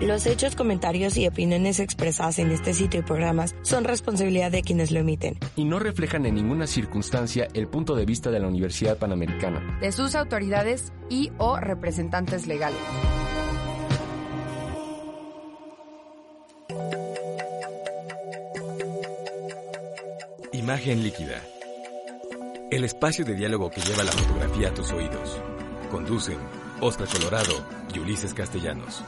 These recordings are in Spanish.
Los hechos, comentarios y opiniones expresadas en este sitio y programas son responsabilidad de quienes lo emiten. Y no reflejan en ninguna circunstancia el punto de vista de la Universidad Panamericana. De sus autoridades y o representantes legales. Imagen líquida. El espacio de diálogo que lleva la fotografía a tus oídos. Conducen Oscar Colorado y Ulises Castellanos.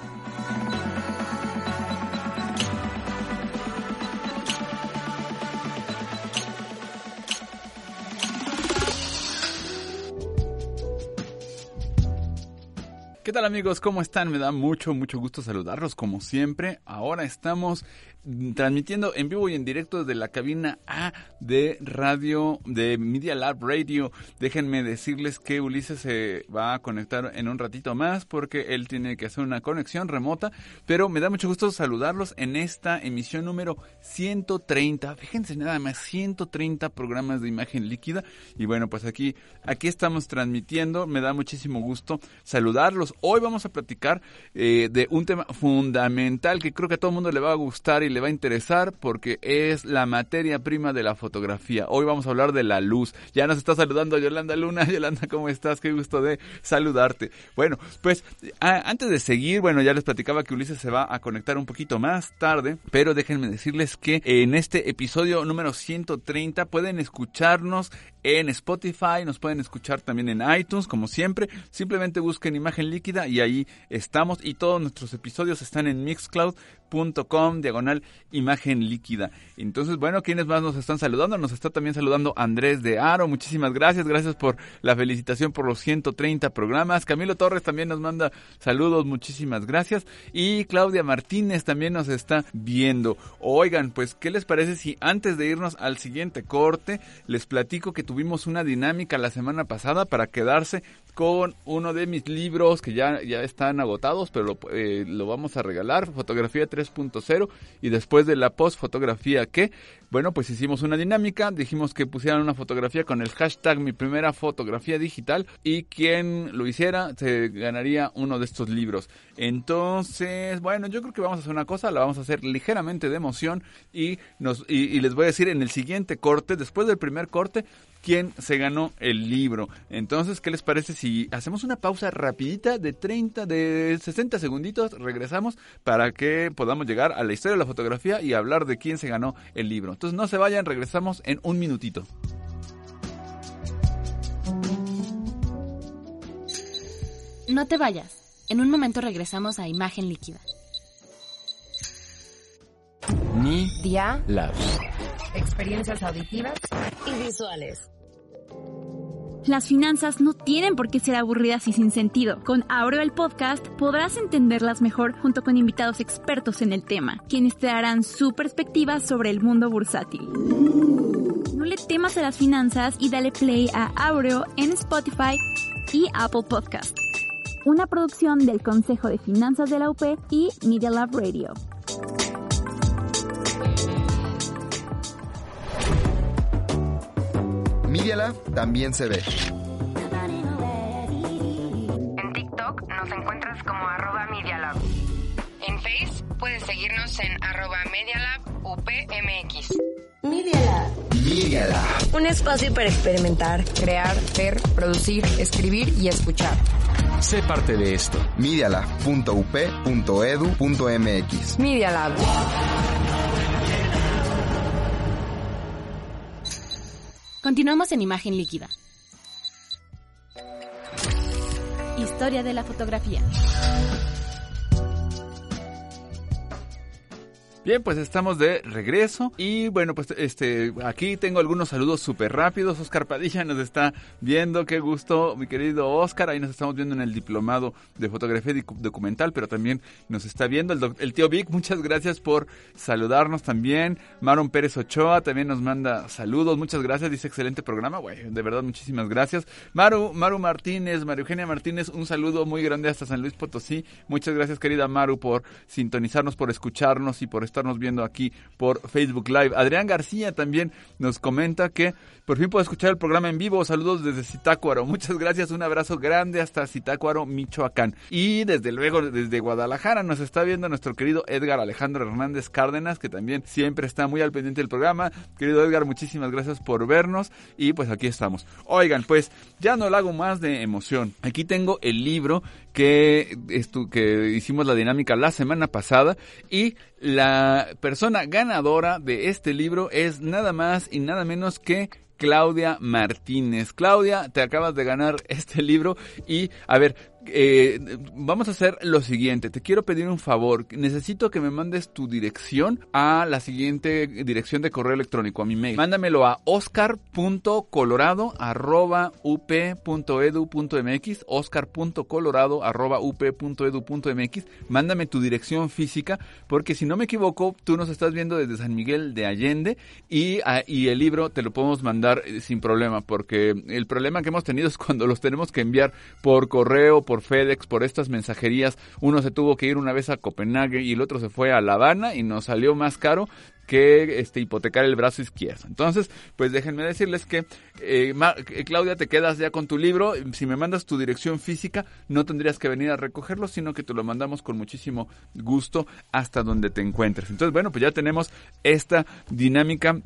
¿Qué tal amigos? ¿Cómo están? Me da mucho, mucho gusto saludarlos como siempre. Ahora estamos transmitiendo en vivo y en directo desde la cabina A de radio, de Media Lab Radio. Déjenme decirles que Ulises se va a conectar en un ratito más porque él tiene que hacer una conexión remota, pero me da mucho gusto saludarlos en esta emisión número 130. Fíjense nada más, 130 programas de imagen líquida. Y bueno, pues aquí, aquí estamos transmitiendo. Me da muchísimo gusto saludarlos. Hoy vamos a platicar eh, de un tema fundamental que creo que a todo el mundo le va a gustar y le va a interesar porque es la materia prima de la fotografía. Hoy vamos a hablar de la luz. Ya nos está saludando Yolanda Luna. Yolanda, ¿cómo estás? Qué gusto de saludarte. Bueno, pues antes de seguir, bueno, ya les platicaba que Ulises se va a conectar un poquito más tarde, pero déjenme decirles que en este episodio número 130 pueden escucharnos en Spotify, nos pueden escuchar también en iTunes, como siempre. Simplemente busquen imagen líquida y ahí estamos. Y todos nuestros episodios están en mixcloud.com, diagonal imagen líquida. Entonces, bueno, ¿quiénes más nos están saludando? Nos está también saludando Andrés de Aro. Muchísimas gracias. Gracias por la felicitación por los 130 programas. Camilo Torres también nos manda saludos. Muchísimas gracias. Y Claudia Martínez también nos está viendo. Oigan, pues, ¿qué les parece si antes de irnos al siguiente corte, les platico que tuvimos una dinámica la semana pasada para quedarse con uno de mis libros que ya, ya están agotados, pero lo, eh, lo vamos a regalar, Fotografía 3.0, y después de la post fotografía que, bueno, pues hicimos una dinámica, dijimos que pusieran una fotografía con el hashtag mi primera fotografía digital y quien lo hiciera se ganaría uno de estos libros. Entonces, bueno, yo creo que vamos a hacer una cosa, la vamos a hacer ligeramente de emoción y, nos, y les voy a decir en el siguiente corte, después del primer corte, quién se ganó el libro. Entonces, ¿qué les parece si hacemos una pausa rapidita de 30, de 60 segunditos, regresamos para que podamos llegar a la historia de la fotografía y hablar de quién se ganó el libro? Entonces, no se vayan, regresamos en un minutito. No te vayas. En un momento regresamos a Imagen Líquida. Ni Dia Labs. Experiencias auditivas Y visuales. Las finanzas no tienen por qué ser aburridas y sin sentido. Con Aureo el podcast podrás entenderlas mejor junto con invitados expertos en el tema, quienes te darán su perspectiva sobre el mundo bursátil. No le temas a las finanzas y dale play a Aureo en Spotify y Apple Podcast. Una producción del Consejo de Finanzas de la UP y Media Lab Radio. Media Lab también se ve. En TikTok nos encuentras como arroba Media Lab. En Face puedes seguirnos en arroba Media Lab UPMX. Media Lab, Media Lab. un espacio para experimentar, Crear, ver, producir, escribir y escuchar. Sé parte de esto. medialab.up.edu.mx. Media Lab. Continuamos en Imagen Líquida. Historia de la fotografía. Bien, pues estamos de regreso y bueno, pues este aquí tengo algunos saludos súper rápidos. Oscar Padilla nos está viendo, qué gusto, mi querido Oscar. Ahí nos estamos viendo en el diplomado de fotografía documental, pero también nos está viendo el, el tío Vic. Muchas gracias por saludarnos también. Maron Pérez Ochoa también nos manda saludos. Muchas gracias, dice excelente programa. Güey, de verdad, muchísimas gracias. Maru, Maru Martínez, María Eugenia Martínez, un saludo muy grande hasta San Luis Potosí. Muchas gracias, querida Maru, por sintonizarnos, por escucharnos y por estarnos viendo aquí por Facebook Live. Adrián García también nos comenta que por fin puedo escuchar el programa en vivo. Saludos desde Zitácuaro. Muchas gracias. Un abrazo grande hasta Zitácuaro, Michoacán. Y desde luego desde Guadalajara nos está viendo nuestro querido Edgar Alejandro Hernández Cárdenas, que también siempre está muy al pendiente del programa. Querido Edgar, muchísimas gracias por vernos. Y pues aquí estamos. Oigan, pues ya no lo hago más de emoción. Aquí tengo el libro que, que hicimos la dinámica la semana pasada y la persona ganadora de este libro es nada más y nada menos que Claudia Martínez. Claudia, te acabas de ganar este libro y, a ver, eh, vamos a hacer lo siguiente. Te quiero pedir un favor. Necesito que me mandes tu dirección a la siguiente dirección de correo electrónico, a mi mail. Mándamelo a oscar.colorado.up.edu.mx oscar.colorado.up.edu.mx Mándame tu dirección física porque si no me equivoco, tú nos estás viendo desde San Miguel de Allende y, ah, y el libro te lo podemos mandar eh, sin problema porque el problema que hemos tenido es cuando los tenemos que enviar por correo, por FedEx, por estas mensajerías. Uno se tuvo que ir una vez a Copenhague y el otro se fue a La Habana y nos salió más caro que este hipotecar el brazo izquierdo. Entonces, pues déjenme decirles que eh, eh, Claudia, te quedas ya con tu libro. Si me mandas tu dirección física, no tendrías que venir a recogerlo, sino que te lo mandamos con muchísimo gusto hasta donde te encuentres. Entonces, bueno, pues ya tenemos esta dinámica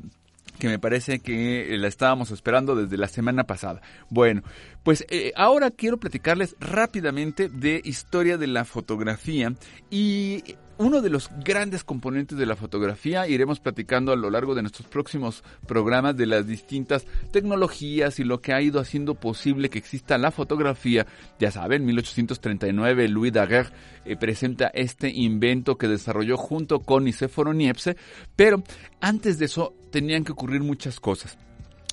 que me parece que la estábamos esperando desde la semana pasada. Bueno, pues eh, ahora quiero platicarles rápidamente de historia de la fotografía y uno de los grandes componentes de la fotografía. Iremos platicando a lo largo de nuestros próximos programas de las distintas tecnologías y lo que ha ido haciendo posible que exista la fotografía. Ya saben, 1839 Louis Daguerre eh, presenta este invento que desarrolló junto con Nicéforo Niepce, pero antes de eso tenían que ocurrir muchas cosas.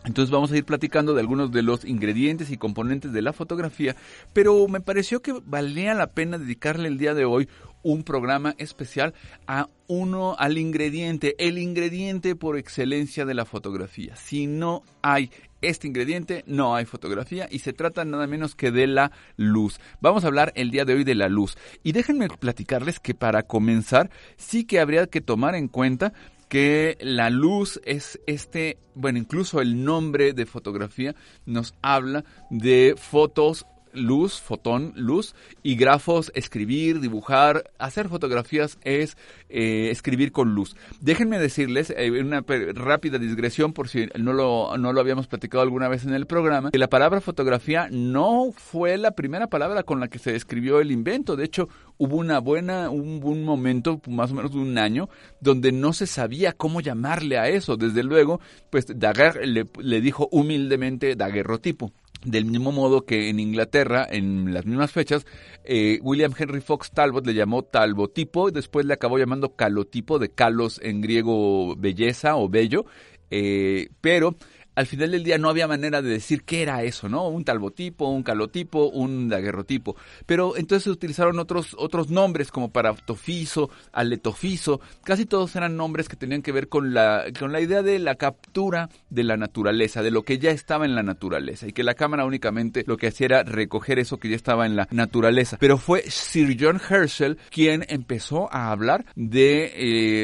Entonces vamos a ir platicando de algunos de los ingredientes y componentes de la fotografía, pero me pareció que valía la pena dedicarle el día de hoy un programa especial a uno, al ingrediente, el ingrediente por excelencia de la fotografía. Si no hay este ingrediente, no hay fotografía y se trata nada menos que de la luz. Vamos a hablar el día de hoy de la luz. Y déjenme platicarles que para comenzar sí que habría que tomar en cuenta que la luz es este, bueno, incluso el nombre de fotografía nos habla de fotos luz, fotón, luz, y grafos, escribir, dibujar, hacer fotografías es eh, escribir con luz. Déjenme decirles, eh, una rápida digresión por si no lo, no lo habíamos platicado alguna vez en el programa, que la palabra fotografía no fue la primera palabra con la que se describió el invento. De hecho, hubo una buena, un, un momento, más o menos de un año, donde no se sabía cómo llamarle a eso. Desde luego, pues Daguerre le, le dijo humildemente daguerrotipo. Del mismo modo que en Inglaterra, en las mismas fechas, eh, William Henry Fox Talbot le llamó talbotipo y después le acabó llamando calotipo, de calos en griego belleza o bello, eh, pero al final del día no había manera de decir qué era eso, ¿no? Un talbotipo, un calotipo, un daguerrotipo. Pero entonces se utilizaron otros, otros nombres como para tofiso, aletofiso. Casi todos eran nombres que tenían que ver con la, con la idea de la captura de la naturaleza, de lo que ya estaba en la naturaleza. Y que la cámara únicamente lo que hacía era recoger eso que ya estaba en la naturaleza. Pero fue Sir John Herschel quien empezó a hablar de,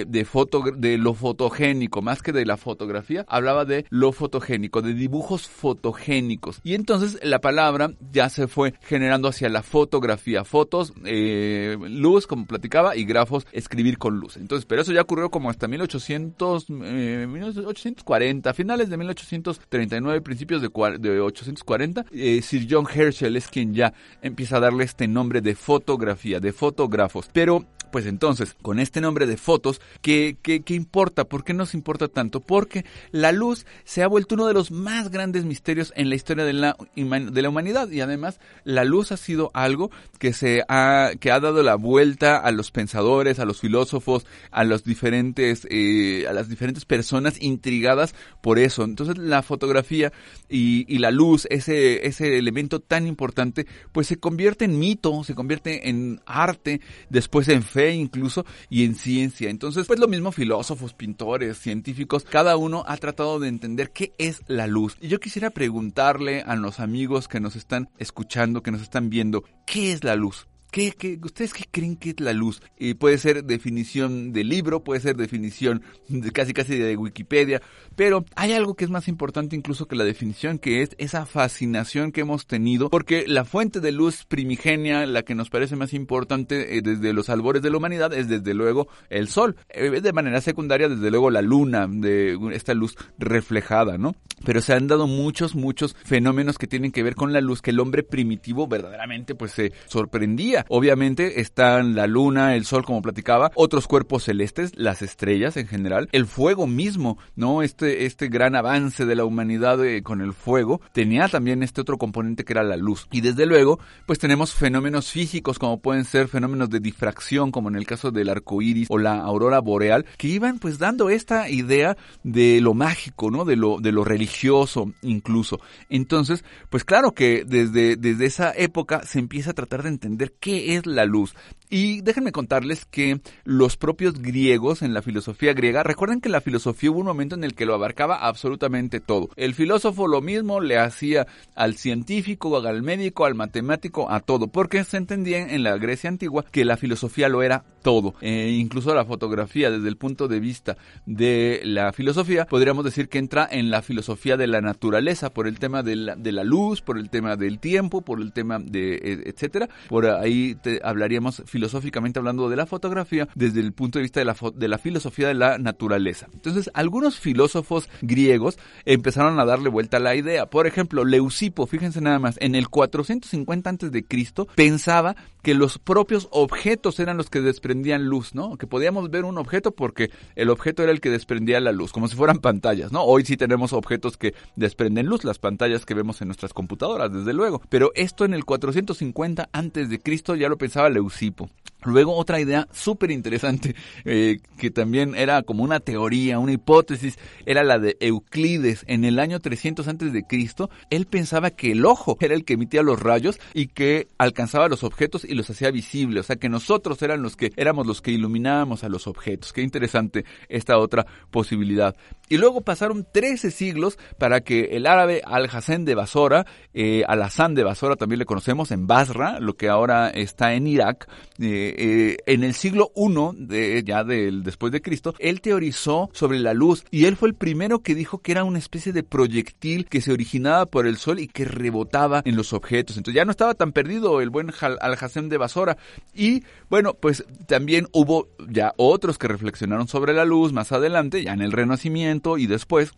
eh, de, foto, de lo fotogénico, más que de la fotografía, hablaba de lo fotogénico de dibujos fotogénicos. Y entonces la palabra ya se fue generando hacia la fotografía, fotos, eh, luz, como platicaba, y grafos, escribir con luz. Entonces, pero eso ya ocurrió como hasta 1800, 1840, eh, finales de 1839, principios de, de 840. Eh, Sir John Herschel es quien ya empieza a darle este nombre de fotografía, de fotógrafos. Pero pues entonces, con este nombre de fotos, ¿qué, qué, qué importa? ¿Por qué nos importa tanto? Porque la luz se ha vuelto uno de los más grandes misterios en la historia de la, de la humanidad y además la luz ha sido algo que se ha, que ha dado la vuelta a los pensadores, a los filósofos, a los diferentes, eh, a las diferentes personas intrigadas por eso. Entonces la fotografía y, y la luz, ese, ese elemento tan importante, pues se convierte en mito, se convierte en arte, después en fe incluso y en ciencia. Entonces, pues lo mismo filósofos, pintores, científicos, cada uno ha tratado de entender qué es la luz. Y yo quisiera preguntarle a los amigos que nos están escuchando, que nos están viendo, ¿qué es la luz? ¿Qué, qué, ustedes qué creen que es la luz? Y puede ser definición de libro, puede ser definición de casi casi de Wikipedia, pero hay algo que es más importante incluso que la definición, que es esa fascinación que hemos tenido, porque la fuente de luz primigenia, la que nos parece más importante eh, desde los albores de la humanidad, es desde luego el sol. Eh, de manera secundaria, desde luego la luna, de esta luz reflejada, ¿no? Pero se han dado muchos, muchos fenómenos que tienen que ver con la luz que el hombre primitivo verdaderamente pues se sorprendía Obviamente están la luna, el sol, como platicaba, otros cuerpos celestes, las estrellas en general, el fuego mismo, ¿no? Este, este gran avance de la humanidad eh, con el fuego tenía también este otro componente que era la luz. Y desde luego, pues tenemos fenómenos físicos como pueden ser fenómenos de difracción, como en el caso del arco iris o la aurora boreal, que iban pues dando esta idea de lo mágico, ¿no? De lo, de lo religioso incluso. Entonces, pues claro que desde, desde esa época se empieza a tratar de entender qué es la luz. Y déjenme contarles que los propios griegos en la filosofía griega, recuerden que la filosofía hubo un momento en el que lo abarcaba absolutamente todo. El filósofo lo mismo le hacía al científico, al médico, al matemático, a todo, porque se entendía en la Grecia antigua que la filosofía lo era todo. E incluso la fotografía, desde el punto de vista de la filosofía, podríamos decir que entra en la filosofía de la naturaleza, por el tema de la, de la luz, por el tema del tiempo, por el tema de e, etcétera. Por ahí te hablaríamos filosóficamente hablando de la fotografía desde el punto de vista de la, de la filosofía de la naturaleza. Entonces, algunos filósofos griegos empezaron a darle vuelta a la idea. Por ejemplo, Leucipo, fíjense nada más, en el 450 antes de Cristo pensaba que los propios objetos eran los que desprendían luz, ¿no? Que podíamos ver un objeto porque el objeto era el que desprendía la luz, como si fueran pantallas, ¿no? Hoy sí tenemos objetos que desprenden luz, las pantallas que vemos en nuestras computadoras, desde luego. Pero esto en el 450 antes de Cristo ya lo pensaba Leucipo. Luego otra idea súper interesante, eh, que también era como una teoría, una hipótesis, era la de Euclides. En el año 300 antes de Cristo, él pensaba que el ojo era el que emitía los rayos y que alcanzaba los objetos y los hacía visibles. O sea, que nosotros eran los que éramos los que iluminábamos a los objetos. Qué interesante esta otra posibilidad. Y luego pasaron 13 siglos para que el árabe Al-Hassan de Basora, eh, Al-Hassan de Basora también le conocemos en Basra, lo que ahora está en Irak, eh, eh, en el siglo I, de, ya del después de Cristo, él teorizó sobre la luz y él fue el primero que dijo que era una especie de proyectil que se originaba por el sol y que rebotaba en los objetos. Entonces ya no estaba tan perdido el buen Al-Hassan de Basora. Y bueno, pues también hubo ya otros que reflexionaron sobre la luz más adelante, ya en el Renacimiento y después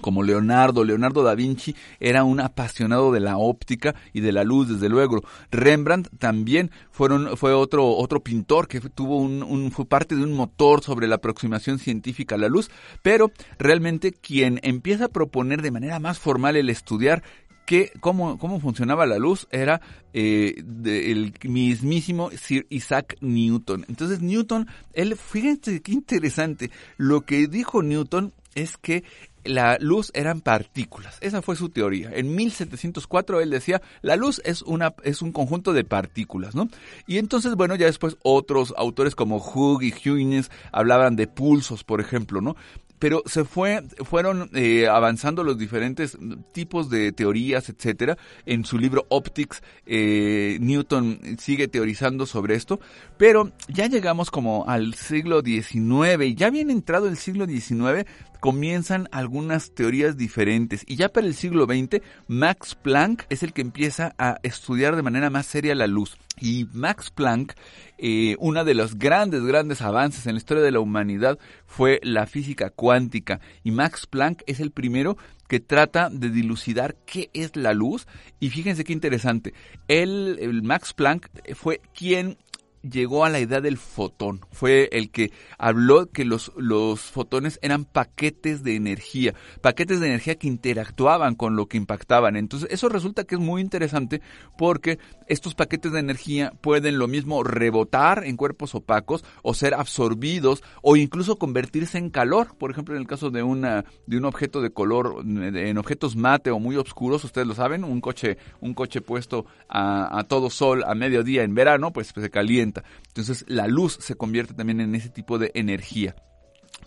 como Leonardo, Leonardo da Vinci era un apasionado de la óptica y de la luz, desde luego. Rembrandt también fueron, fue otro, otro pintor que tuvo un, fue parte de un motor sobre la aproximación científica a la luz, pero realmente quien empieza a proponer de manera más formal el estudiar que cómo, cómo funcionaba la luz era eh, el mismísimo Sir Isaac Newton. Entonces Newton, él, fíjense qué interesante, lo que dijo Newton es que la luz eran partículas. Esa fue su teoría. En 1704 él decía, la luz es, una, es un conjunto de partículas, ¿no? Y entonces, bueno, ya después otros autores como Hugh y Huynes hablaban de pulsos, por ejemplo, ¿no? Pero se fue, fueron eh, avanzando los diferentes tipos de teorías, etcétera. En su libro Optics, eh, Newton sigue teorizando sobre esto, pero ya llegamos como al siglo XIX, y ya bien entrado el siglo XIX, comienzan algunas teorías diferentes y ya para el siglo XX Max Planck es el que empieza a estudiar de manera más seria la luz y Max Planck eh, uno de los grandes, grandes avances en la historia de la humanidad fue la física cuántica. Y Max Planck es el primero que trata de dilucidar qué es la luz. Y fíjense qué interesante, él, el Max Planck fue quien llegó a la idea del fotón. Fue el que habló que los, los fotones eran paquetes de energía, paquetes de energía que interactuaban con lo que impactaban. Entonces, eso resulta que es muy interesante porque estos paquetes de energía pueden lo mismo rebotar en cuerpos opacos o ser absorbidos o incluso convertirse en calor. Por ejemplo, en el caso de, una, de un objeto de color, en objetos mate o muy oscuros, ustedes lo saben, un coche, un coche puesto a, a todo sol a mediodía en verano, pues se calienta. Entonces la luz se convierte también en ese tipo de energía.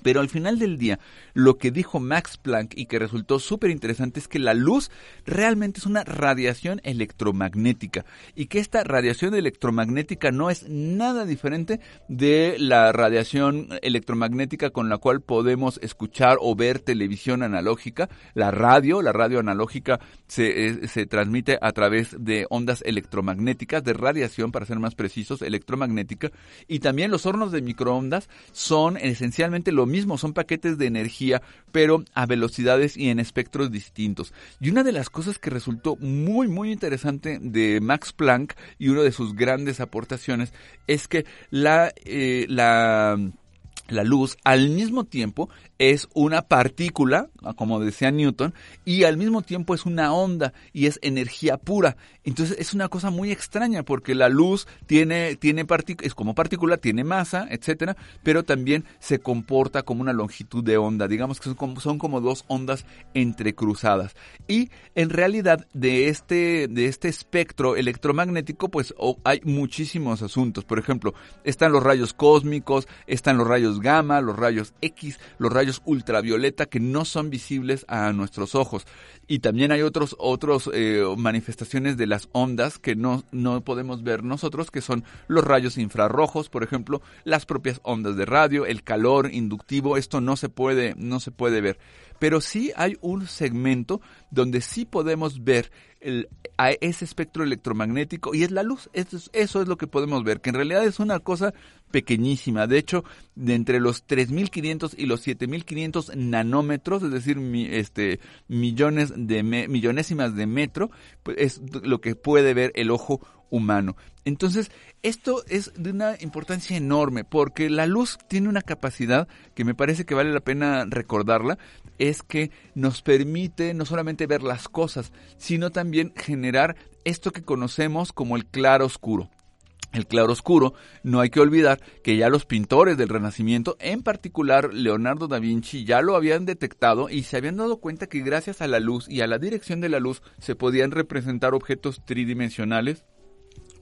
Pero al final del día, lo que dijo Max Planck y que resultó súper interesante es que la luz realmente es una radiación electromagnética y que esta radiación electromagnética no es nada diferente de la radiación electromagnética con la cual podemos escuchar o ver televisión analógica. La radio, la radio analógica se, se transmite a través de ondas electromagnéticas, de radiación para ser más precisos, electromagnética. Y también los hornos de microondas son esencialmente lo mismo, son paquetes de energía, pero a velocidades y en espectros distintos. Y una de las cosas que resultó muy, muy interesante de Max Planck y una de sus grandes aportaciones es que la, eh, la la luz al mismo tiempo es una partícula, como decía Newton, y al mismo tiempo es una onda y es energía pura. Entonces es una cosa muy extraña porque la luz tiene, tiene es como partícula, tiene masa, etcétera, pero también se comporta como una longitud de onda. Digamos que son como, son como dos ondas entrecruzadas. Y en realidad de este, de este espectro electromagnético, pues hay muchísimos asuntos. Por ejemplo, están los rayos cósmicos, están los rayos gamma, los rayos X, los rayos ultravioleta que no son visibles a nuestros ojos. Y también hay otros, otros eh, manifestaciones de las ondas que no, no podemos ver nosotros, que son los rayos infrarrojos, por ejemplo, las propias ondas de radio, el calor inductivo, esto no se puede, no se puede ver. Pero sí hay un segmento donde sí podemos ver el, a ese espectro electromagnético y es la luz. Eso es, eso es lo que podemos ver, que en realidad es una cosa pequeñísima. De hecho, de entre los 3.500 y los 7.500 nanómetros, es decir, este, millones de millonésimas de metro, pues es lo que puede ver el ojo humano. Entonces, esto es de una importancia enorme porque la luz tiene una capacidad que me parece que vale la pena recordarla, es que nos permite no solamente ver las cosas, sino también generar esto que conocemos como el claro oscuro. El claroscuro, no hay que olvidar que ya los pintores del Renacimiento, en particular Leonardo da Vinci, ya lo habían detectado y se habían dado cuenta que gracias a la luz y a la dirección de la luz se podían representar objetos tridimensionales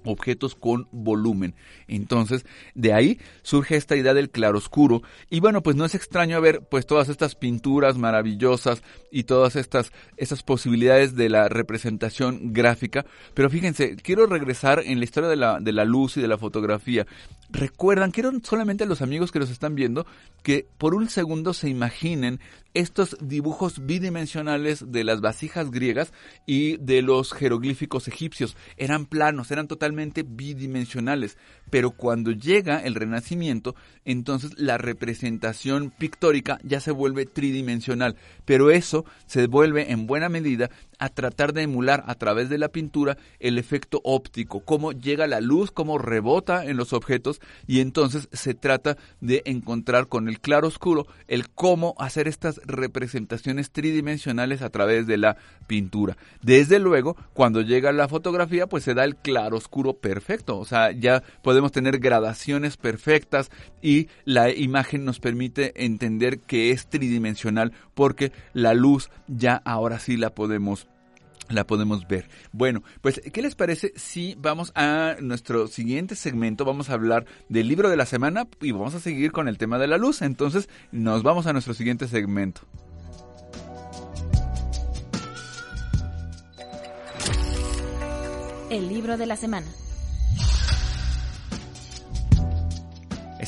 objetos con volumen. Entonces, de ahí surge esta idea del claroscuro y bueno, pues no es extraño ver pues todas estas pinturas maravillosas y todas estas esas posibilidades de la representación gráfica, pero fíjense, quiero regresar en la historia de la, de la luz y de la fotografía. Recuerdan, quiero solamente a los amigos que los están viendo que por un segundo se imaginen estos dibujos bidimensionales de las vasijas griegas y de los jeroglíficos egipcios. Eran planos, eran totalmente bidimensionales. Pero cuando llega el Renacimiento, entonces la representación pictórica ya se vuelve tridimensional. Pero eso se vuelve en buena medida a tratar de emular a través de la pintura el efecto óptico, cómo llega la luz, cómo rebota en los objetos y entonces se trata de encontrar con el claro oscuro el cómo hacer estas representaciones tridimensionales a través de la pintura. Desde luego, cuando llega la fotografía, pues se da el claro oscuro perfecto, o sea, ya podemos tener gradaciones perfectas y la imagen nos permite entender que es tridimensional porque la luz ya ahora sí la podemos la podemos ver. Bueno, pues, ¿qué les parece si vamos a nuestro siguiente segmento? Vamos a hablar del libro de la semana y vamos a seguir con el tema de la luz. Entonces, nos vamos a nuestro siguiente segmento. El libro de la semana.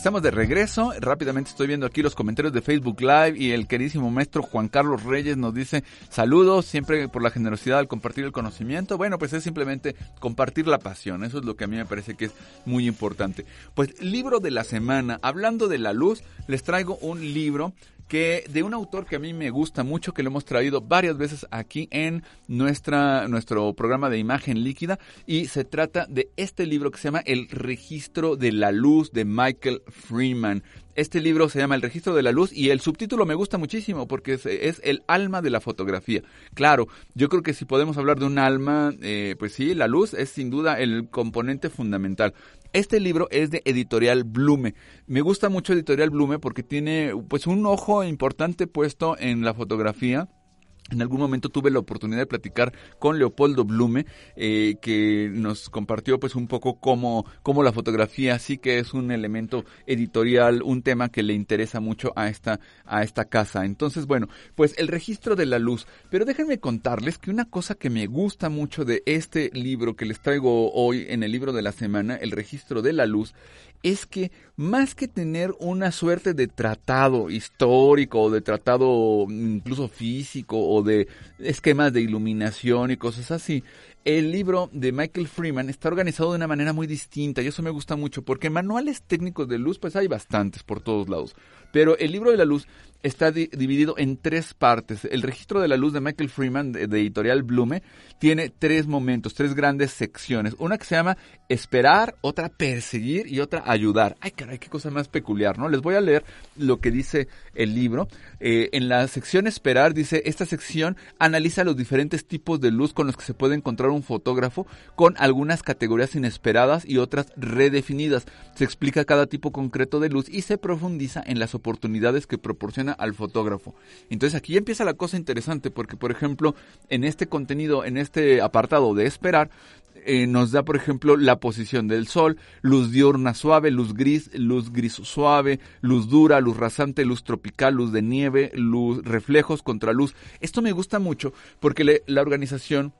Estamos de regreso. Rápidamente estoy viendo aquí los comentarios de Facebook Live y el queridísimo maestro Juan Carlos Reyes nos dice saludos siempre por la generosidad al compartir el conocimiento. Bueno, pues es simplemente compartir la pasión. Eso es lo que a mí me parece que es muy importante. Pues libro de la semana. Hablando de la luz, les traigo un libro que de un autor que a mí me gusta mucho, que lo hemos traído varias veces aquí en nuestra, nuestro programa de imagen líquida, y se trata de este libro que se llama El registro de la luz de Michael Freeman. Este libro se llama El registro de la luz y el subtítulo me gusta muchísimo porque es, el alma de la fotografía. Claro, yo creo que si podemos hablar de un alma, eh, pues sí, la luz es sin duda el componente fundamental. Este libro es de Editorial Blume. Me gusta mucho Editorial Blume porque tiene pues un ojo importante puesto en la fotografía en algún momento tuve la oportunidad de platicar con Leopoldo Blume, eh, que nos compartió pues un poco cómo, cómo la fotografía sí que es un elemento editorial, un tema que le interesa mucho a esta, a esta casa. Entonces, bueno, pues el registro de la luz. Pero déjenme contarles que una cosa que me gusta mucho de este libro que les traigo hoy en el libro de la semana, el registro de la luz, es que más que tener una suerte de tratado histórico o de tratado incluso físico o de esquemas de iluminación y cosas así, el libro de Michael Freeman está organizado de una manera muy distinta y eso me gusta mucho porque manuales técnicos de luz pues hay bastantes por todos lados, pero el libro de la luz está dividido en tres partes. El registro de la luz de Michael Freeman, de, editorial Blume, tiene tres momentos, tres grandes secciones. Una que se llama esperar, otra perseguir y otra ayudar. Ay, caray, qué cosa más peculiar, ¿no? Les voy a leer lo que dice el libro. Eh, en la sección esperar dice, esta sección analiza los diferentes tipos de luz con los que se puede encontrar un fotógrafo con algunas categorías inesperadas y otras redefinidas. Se explica cada tipo concreto de luz y se profundiza en las oportunidades que proporciona al fotógrafo. Entonces aquí empieza la cosa interesante porque, por ejemplo, en este contenido, en este apartado de esperar, eh, nos da, por ejemplo, la posición del sol, luz diurna suave, luz gris, luz gris suave, luz dura, luz rasante, luz tropical, luz de nieve, luz reflejos, contraluz. Esto me gusta mucho porque la organización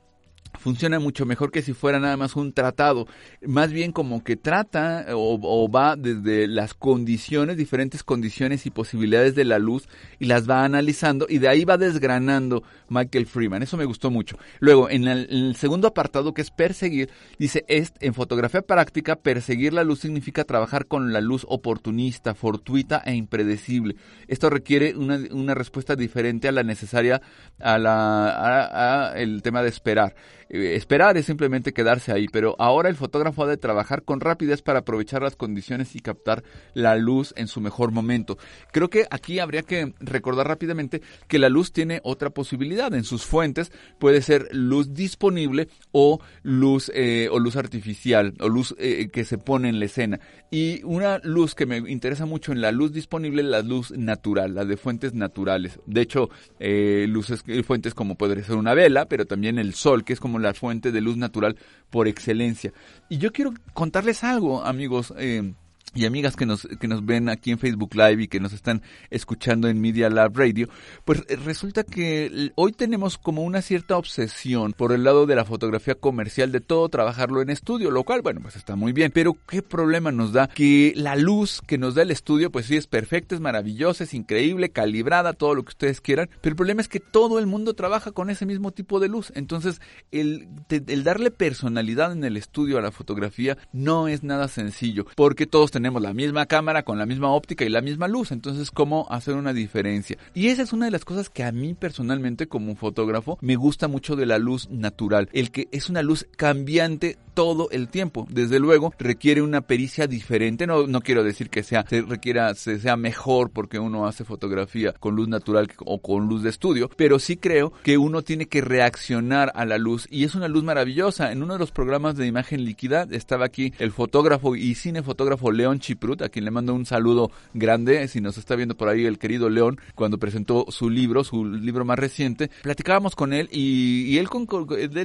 funciona mucho mejor que si fuera nada más un tratado. Más bien como que trata o, va desde las condiciones, diferentes condiciones y posibilidades de la luz y las va analizando y de ahí va desgranando Michael Freeman. Eso me gustó mucho. Luego, en el, segundo apartado que es perseguir, dice, es, en fotografía práctica, perseguir la luz significa trabajar con la luz oportunista, fortuita e impredecible. Esto requiere una, una respuesta diferente a la necesaria a la el tema de esperar. Eh, esperar es simplemente quedarse ahí, pero ahora el fotógrafo ha de trabajar con rapidez para aprovechar las condiciones y captar la luz en su mejor momento. Creo que aquí habría que recordar rápidamente que la luz tiene otra posibilidad. En sus fuentes puede ser luz disponible o luz eh, o luz artificial o luz eh, que se pone en la escena. Y una luz que me interesa mucho en la luz disponible la luz natural, la de fuentes naturales. De hecho, luces fuentes como podría ser una vela, pero también el sol, que es como la fuente de luz natural por excelencia. Y yo quiero contarles algo, amigos. Eh, y amigas que nos, que nos ven aquí en Facebook Live y que nos están escuchando en Media Lab Radio, pues eh, resulta que hoy tenemos como una cierta obsesión por el lado de la fotografía comercial de todo trabajarlo en estudio, lo cual, bueno, pues está muy bien, pero qué problema nos da que la luz que nos da el estudio, pues sí es perfecta, es maravillosa, es increíble, calibrada, todo lo que ustedes quieran, pero el problema es que todo el mundo trabaja con ese mismo tipo de luz, entonces el, el darle personalidad en el estudio a la fotografía no es nada sencillo, porque todos tenemos tenemos la misma cámara con la misma óptica y la misma luz, entonces cómo hacer una diferencia. Y esa es una de las cosas que a mí personalmente como fotógrafo me gusta mucho de la luz natural, el que es una luz cambiante todo el tiempo. Desde luego requiere una pericia diferente, no, no quiero decir que sea, se requiera, se sea mejor porque uno hace fotografía con luz natural o con luz de estudio, pero sí creo que uno tiene que reaccionar a la luz y es una luz maravillosa. En uno de los programas de imagen líquida estaba aquí el fotógrafo y cinefotógrafo León Chiprut, a quien le mando un saludo grande, si nos está viendo por ahí el querido León, cuando presentó su libro, su libro más reciente, platicábamos con él y, él,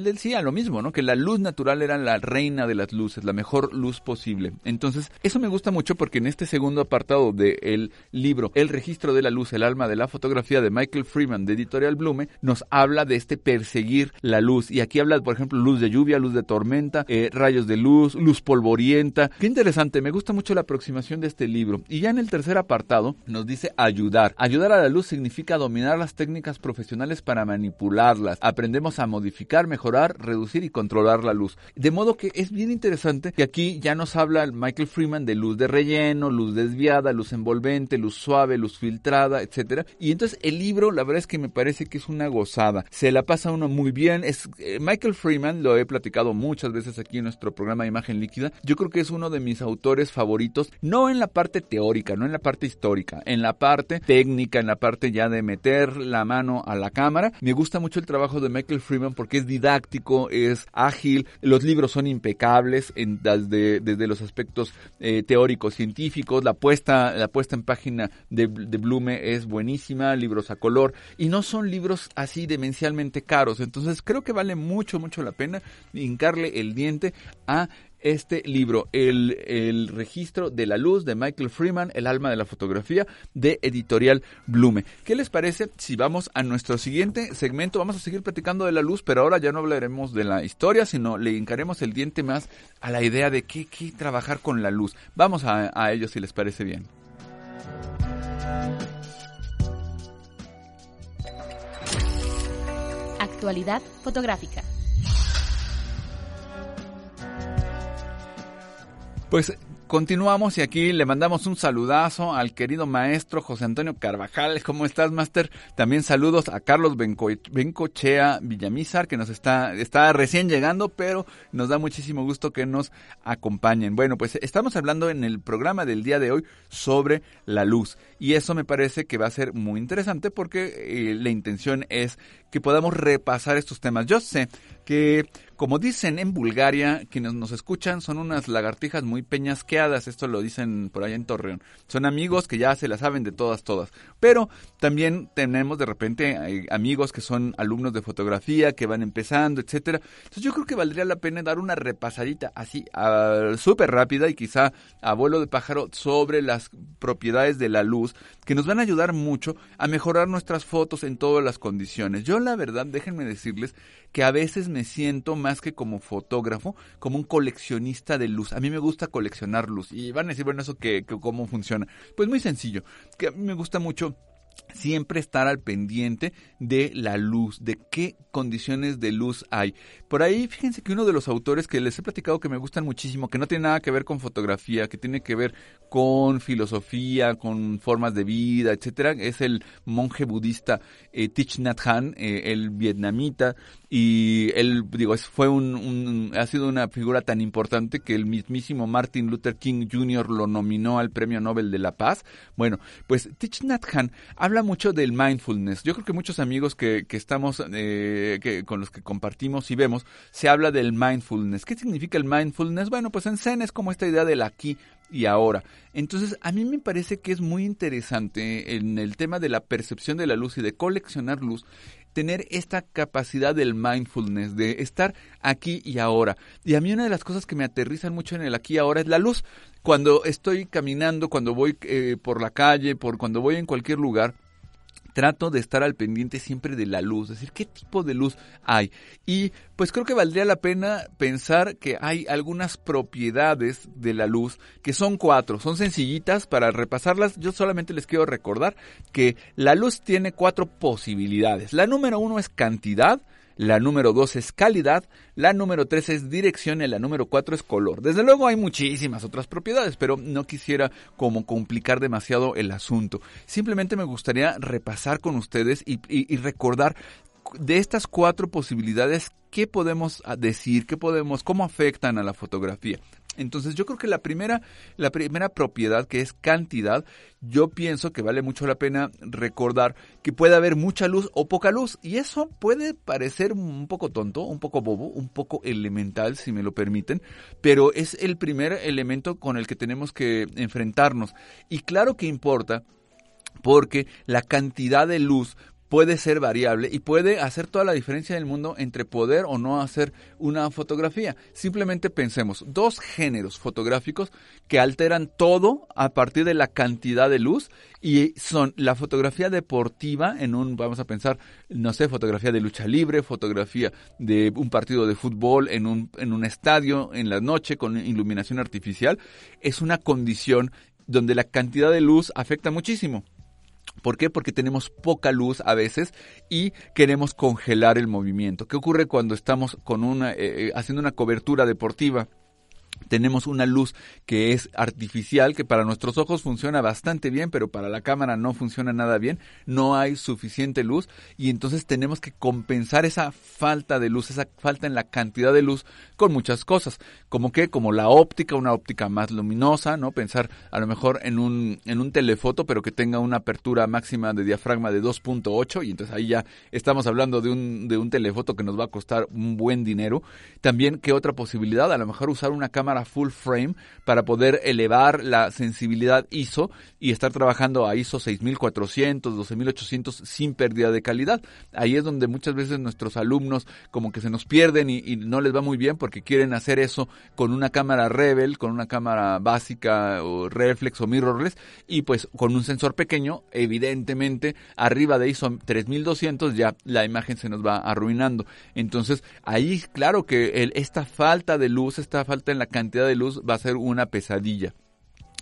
decía lo mismo, ¿no? Que la luz natural era la reina de las luces, la mejor luz posible. Entonces, eso me gusta mucho porque en este segundo apartado del libro, El registro de la luz, el alma de la fotografía de Michael Freeman de Editorial Blume, nos habla de este perseguir la luz. Y aquí habla, por ejemplo, luz de lluvia, luz de tormenta, eh, rayos de luz, luz polvorienta. Qué interesante, me gusta mucho la aproximación de este libro. Y ya en el tercer apartado nos dice ayudar. Ayudar a la luz significa dominar las técnicas profesionales para manipularlas. Aprendemos a modificar, mejorar, reducir y controlar la luz. De modo que es bien interesante que aquí ya nos habla Michael Freeman de luz de relleno, luz desviada, luz envolvente, luz suave, luz filtrada, etcétera. Y entonces el libro, la verdad es que me parece que es una gozada. Se la pasa uno muy bien. Es eh, Michael Freeman, lo he platicado muchas veces aquí en nuestro programa de Imagen Líquida. Yo creo que es uno de mis autores favoritos, no en la parte teórica, no en la parte histórica, en la parte técnica, en la parte ya de meter la mano a la cámara. Me gusta mucho el trabajo de Michael Freeman porque es didáctico, es ágil, los libros son impecables desde los aspectos eh, teóricos, científicos, la puesta, la puesta en página de, de Blume es buenísima, libros a color, y no son libros así demencialmente caros, entonces creo que vale mucho, mucho la pena hincarle el diente a este libro, el, el, registro de la luz de Michael Freeman, El alma de la fotografía de editorial Blume. ¿Qué les parece si vamos a nuestro siguiente segmento? Vamos a seguir platicando de la luz, pero ahora ya no hablaremos de la historia, sino le hincaremos el diente más a la idea de qué, qué trabajar con la luz. Vamos a, a ello si les parece bien. Actualidad fotográfica. Pues continuamos y aquí le mandamos un saludazo al querido maestro José Antonio Carvajal. ¿Cómo estás, máster? También saludos a Carlos Benco, Bencochea Villamizar, que nos está, está recién llegando, pero nos da muchísimo gusto que nos acompañen. Bueno, pues estamos hablando en el programa del día de hoy sobre la luz. Y eso me parece que va a ser muy interesante porque eh, la intención es que podamos repasar estos temas. Yo sé que como dicen en Bulgaria, quienes nos escuchan son unas lagartijas muy peñasqueadas, esto lo dicen por allá en Torreón. Son amigos que ya se la saben de todas, todas. Pero también tenemos de repente eh, amigos que son alumnos de fotografía, que van empezando, etcétera. Entonces yo creo que valdría la pena dar una repasadita así, súper rápida y quizá a vuelo de pájaro sobre las propiedades de la luz que nos van a ayudar mucho a mejorar nuestras fotos en todas las condiciones. Yo la verdad, déjenme decirles que a veces me siento más que como fotógrafo, como un coleccionista de luz. A mí me gusta coleccionar luz. Y van a decir, bueno, eso que, que cómo funciona. Pues muy sencillo, que a mí me gusta mucho siempre estar al pendiente de la luz, de qué condiciones de luz hay. Por ahí, fíjense que uno de los autores que les he platicado que me gustan muchísimo, que no tiene nada que ver con fotografía, que tiene que ver con filosofía, con formas de vida, etcétera, es el monje budista eh, Thich Nhat Hanh, eh, el vietnamita, y él, digo, fue un, ha sido una figura tan importante que el mismísimo Martin Luther King Jr. lo nominó al Premio Nobel de la Paz. Bueno, pues Thich Nhat Hanh habla mucho del mindfulness. Yo creo que muchos amigos que, que estamos, eh, que, con los que compartimos y vemos, se habla del mindfulness. ¿Qué significa el mindfulness? Bueno, pues en Zen es como esta idea del aquí y ahora. Entonces, a mí me parece que es muy interesante en el tema de la percepción de la luz y de coleccionar luz, tener esta capacidad del mindfulness, de estar aquí y ahora. Y a mí una de las cosas que me aterrizan mucho en el aquí y ahora es la luz. Cuando estoy caminando, cuando voy eh, por la calle, por cuando voy en cualquier lugar, trato de estar al pendiente siempre de la luz, es decir, qué tipo de luz hay. Y pues creo que valdría la pena pensar que hay algunas propiedades de la luz que son cuatro, son sencillitas para repasarlas. Yo solamente les quiero recordar que la luz tiene cuatro posibilidades. La número uno es cantidad, la número dos es calidad, la número tres es dirección y la número cuatro es color. Desde luego hay muchísimas otras propiedades, pero no quisiera como complicar demasiado el asunto. Simplemente me gustaría repasar con ustedes y, y, recordar de estas cuatro posibilidades, ¿qué podemos decir? ¿Qué podemos, cómo afectan a la fotografía? Entonces yo creo que la primera, la primera propiedad que es cantidad, yo pienso que vale mucho la pena recordar que puede haber mucha luz o poca luz. Y eso puede parecer un poco tonto, un poco bobo, un poco elemental si me lo permiten, pero es el primer elemento con el que tenemos que enfrentarnos. Y claro que importa porque la cantidad de luz puede ser variable y puede hacer toda la diferencia del mundo entre poder o no hacer una fotografía. Simplemente pensemos, dos géneros fotográficos que alteran todo a partir de la cantidad de luz y son la fotografía deportiva en un, vamos a pensar, no sé, fotografía de lucha libre, fotografía de un partido de fútbol en un, en un estadio en la noche con iluminación artificial, es una condición donde la cantidad de luz afecta muchísimo. ¿Por qué? Porque tenemos poca luz a veces y queremos congelar el movimiento. ¿Qué ocurre cuando estamos con una, eh, haciendo una cobertura deportiva? Tenemos una luz que es artificial, que para nuestros ojos funciona bastante bien, pero para la cámara no funciona nada bien, no hay suficiente luz y entonces tenemos que compensar esa falta de luz, esa falta en la cantidad de luz con muchas cosas, como que como la óptica, una óptica más luminosa, ¿no? Pensar a lo mejor en un en un telefoto, pero que tenga una apertura máxima de diafragma de 2.8 y entonces ahí ya estamos hablando de un de un telefoto que nos va a costar un buen dinero. También qué otra posibilidad, a lo mejor usar una cámara full frame para poder elevar la sensibilidad ISO y estar trabajando a ISO 6400, 12800 sin pérdida de calidad. Ahí es donde muchas veces nuestros alumnos como que se nos pierden y, no les va muy bien porque quieren hacer eso con una cámara Rebel, con una cámara básica o reflex o mirrorless y pues con un sensor pequeño, evidentemente arriba de ISO 3200 ya la imagen se nos va arruinando. Entonces ahí claro que esta falta de luz, esta falta en la cantidad de luz va a ser una pesadilla.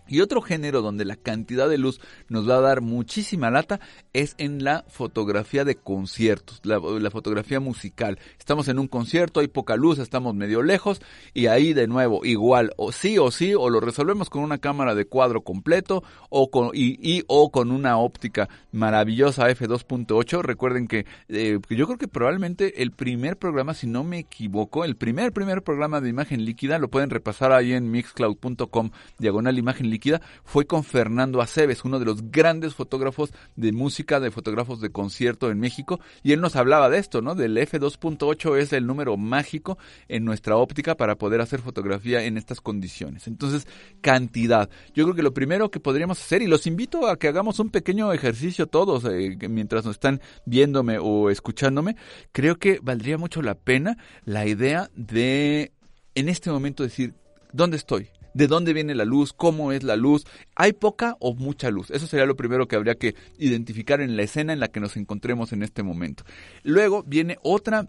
Y otro género donde la cantidad de luz nos va a dar muchísima lata es en la fotografía de conciertos, la, fotografía musical. Estamos en un concierto, hay poca luz, estamos medio lejos y ahí de nuevo igual o sí o sí o lo resolvemos con una cámara de cuadro completo o con y, o con una óptica maravillosa f2.8. Recuerden que eh, yo creo que probablemente el primer programa, si no me equivoco, el primer primer programa de imagen líquida lo pueden repasar ahí en mixcloud.com diagonal imagen líquida fue con Fernando Aceves, uno de los grandes fotógrafos de música, de fotógrafos de concierto en México, y él nos hablaba de esto, ¿no? Del F2.8 es el número mágico en nuestra óptica para poder hacer fotografía en estas condiciones. Entonces, cantidad. Yo creo que lo primero que podríamos hacer, y los invito a que hagamos un pequeño ejercicio todos, eh, mientras nos están viéndome o escuchándome, creo que valdría mucho la pena la idea de en este momento decir, ¿dónde estoy? De dónde viene la luz, cómo es la luz, hay poca o mucha luz. Eso sería lo primero que habría que identificar en la escena en la que nos encontremos en este momento. Luego viene otra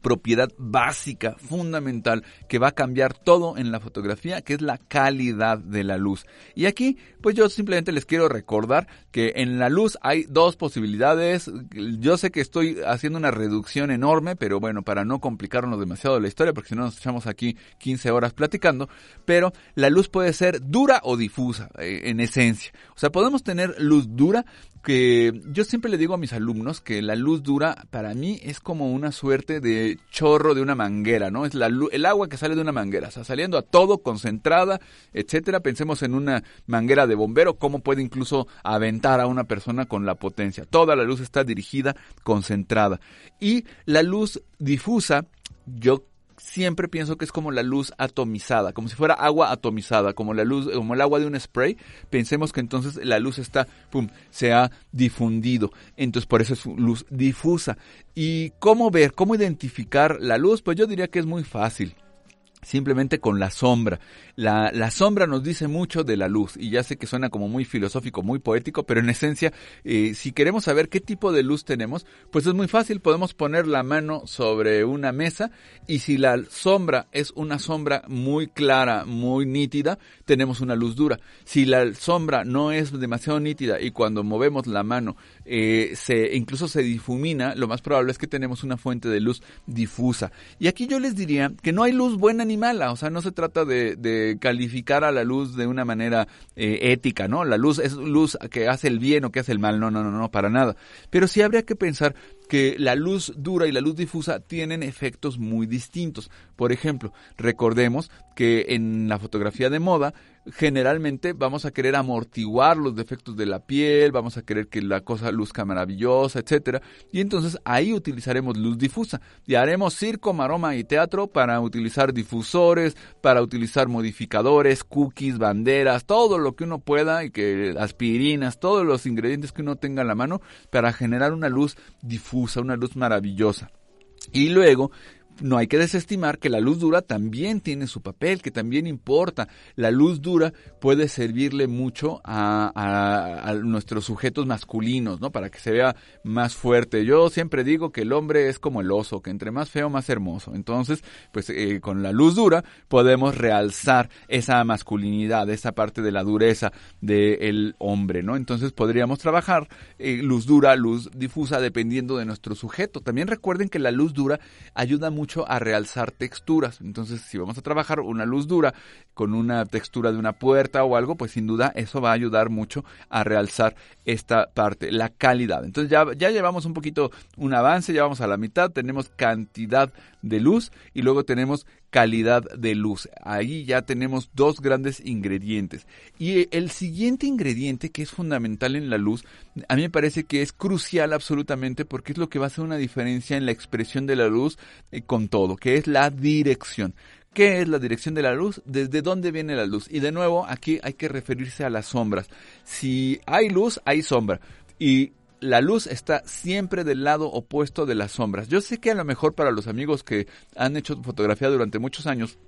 propiedad básica, fundamental, que va a cambiar todo en la fotografía, que es la calidad de la luz. Y aquí, pues yo simplemente les quiero recordar que en la luz hay dos posibilidades. Yo sé que estoy haciendo una reducción enorme, pero bueno, para no complicarnos demasiado la historia, porque si no nos echamos aquí 15 horas platicando, pero la luz puede ser dura o difusa, eh, en esencia. O sea, podemos tener luz dura, que yo siempre le digo a mis alumnos que la luz dura para mí es como una suerte de chorro de una manguera, ¿no? Es la, el agua que sale de una manguera, o sea, saliendo a todo, concentrada, etcétera. Pensemos en una manguera de bombero, cómo puede incluso aventar a una persona con la potencia. Toda la luz está dirigida, concentrada. Y la luz difusa, yo siempre pienso que es como la luz atomizada, como si fuera agua atomizada, como la luz, como el agua de un spray. Pensemos que entonces la luz está, pum, se ha difundido. Entonces por eso es luz difusa. ¿Y cómo ver, cómo identificar la luz? Pues yo diría que es muy fácil simplemente con la sombra. La, la, sombra nos dice mucho de la luz y ya sé que suena como muy filosófico, muy poético, pero en esencia, eh, si queremos saber qué tipo de luz tenemos, pues es muy fácil, podemos poner la mano sobre una mesa y si la sombra es una sombra muy clara, muy nítida, tenemos una luz dura. Si la sombra no es demasiado nítida y cuando movemos la mano eh, se, incluso se difumina, lo más probable es que tenemos una fuente de luz difusa. Y aquí yo les diría que no hay luz buena ni mala, o sea, no se trata de, calificar a la luz de una manera eh, ética, ¿no? La luz es luz que hace el bien o que hace el mal, no, no, no, no, para nada. Pero sí habría que pensar que la luz dura y la luz difusa tienen efectos muy distintos. Por ejemplo, recordemos que en la fotografía de moda generalmente vamos a querer amortiguar los defectos de la piel, vamos a querer que la cosa luzca maravillosa, etcétera, y entonces ahí utilizaremos luz difusa y haremos circo, maroma y teatro para utilizar difusores, para utilizar modificadores, cookies, banderas, todo lo que uno pueda y que aspirinas, todos los ingredientes que uno tenga a la mano para generar una luz difusa, una luz maravillosa. Y luego no hay que desestimar que la luz dura también tiene su papel, que también importa. La luz dura puede servirle mucho a, nuestros sujetos masculinos, ¿no? Para que se vea más fuerte. Yo siempre digo que el hombre es como el oso, que entre más feo, más hermoso. Entonces, pues eh, con la luz dura podemos realzar esa masculinidad, esa parte de la dureza del hombre, ¿no? Entonces podríamos trabajar eh, luz dura, luz difusa, dependiendo de nuestro sujeto. También recuerden que la luz dura ayuda mucho a realzar texturas. Entonces, si vamos a trabajar una luz dura con una textura de una puerta o algo, pues sin duda eso va a ayudar mucho a realzar esta parte, la calidad. Entonces ya, ya llevamos un poquito un avance, ya vamos a la mitad, tenemos cantidad de luz y luego tenemos calidad de luz. Ahí ya tenemos dos grandes ingredientes. Y el siguiente ingrediente que es fundamental en la luz, a mí me parece que es crucial absolutamente porque es lo que va a hacer una diferencia en la expresión de la luz eh, con todo, que es la dirección. ¿Qué es la dirección de la luz? ¿Desde dónde viene la luz? Y de nuevo, aquí hay que referirse a las sombras. Si hay luz, hay sombra. Y la luz está siempre del lado opuesto de las sombras. Yo sé que a lo mejor para los amigos que han hecho fotografía durante muchos años,